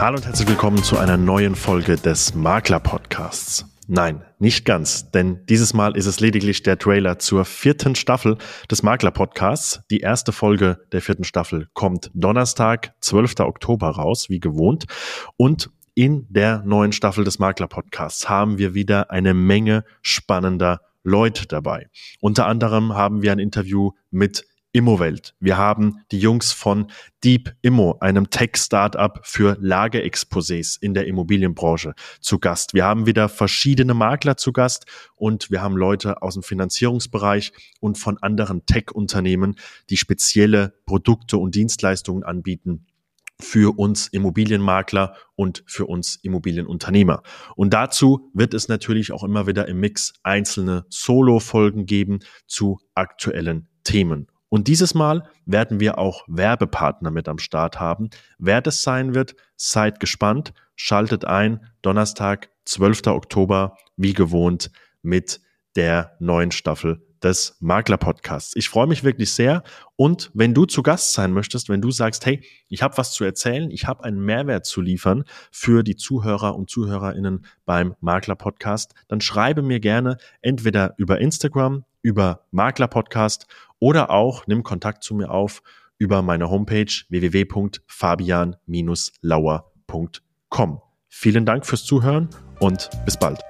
Hallo und herzlich willkommen zu einer neuen Folge des Makler Podcasts. Nein, nicht ganz, denn dieses Mal ist es lediglich der Trailer zur vierten Staffel des Makler Podcasts. Die erste Folge der vierten Staffel kommt Donnerstag, 12. Oktober raus, wie gewohnt. Und in der neuen Staffel des Makler Podcasts haben wir wieder eine Menge spannender Leute dabei. Unter anderem haben wir ein Interview mit Immowelt. Wir haben die Jungs von Deep Immo, einem Tech-Startup für Lageexposés in der Immobilienbranche zu Gast. Wir haben wieder verschiedene Makler zu Gast und wir haben Leute aus dem Finanzierungsbereich und von anderen Tech-Unternehmen, die spezielle Produkte und Dienstleistungen anbieten für uns Immobilienmakler und für uns Immobilienunternehmer. Und dazu wird es natürlich auch immer wieder im Mix einzelne Solo-Folgen geben zu aktuellen Themen. Und dieses Mal werden wir auch Werbepartner mit am Start haben. Wer das sein wird, seid gespannt. Schaltet ein. Donnerstag, 12. Oktober, wie gewohnt, mit der neuen Staffel des Makler Podcasts. Ich freue mich wirklich sehr und wenn du zu Gast sein möchtest, wenn du sagst, hey, ich habe was zu erzählen, ich habe einen Mehrwert zu liefern für die Zuhörer und Zuhörerinnen beim Makler Podcast, dann schreibe mir gerne entweder über Instagram, über Makler Podcast oder auch nimm Kontakt zu mir auf über meine Homepage www.fabian-lauer.com. Vielen Dank fürs Zuhören und bis bald.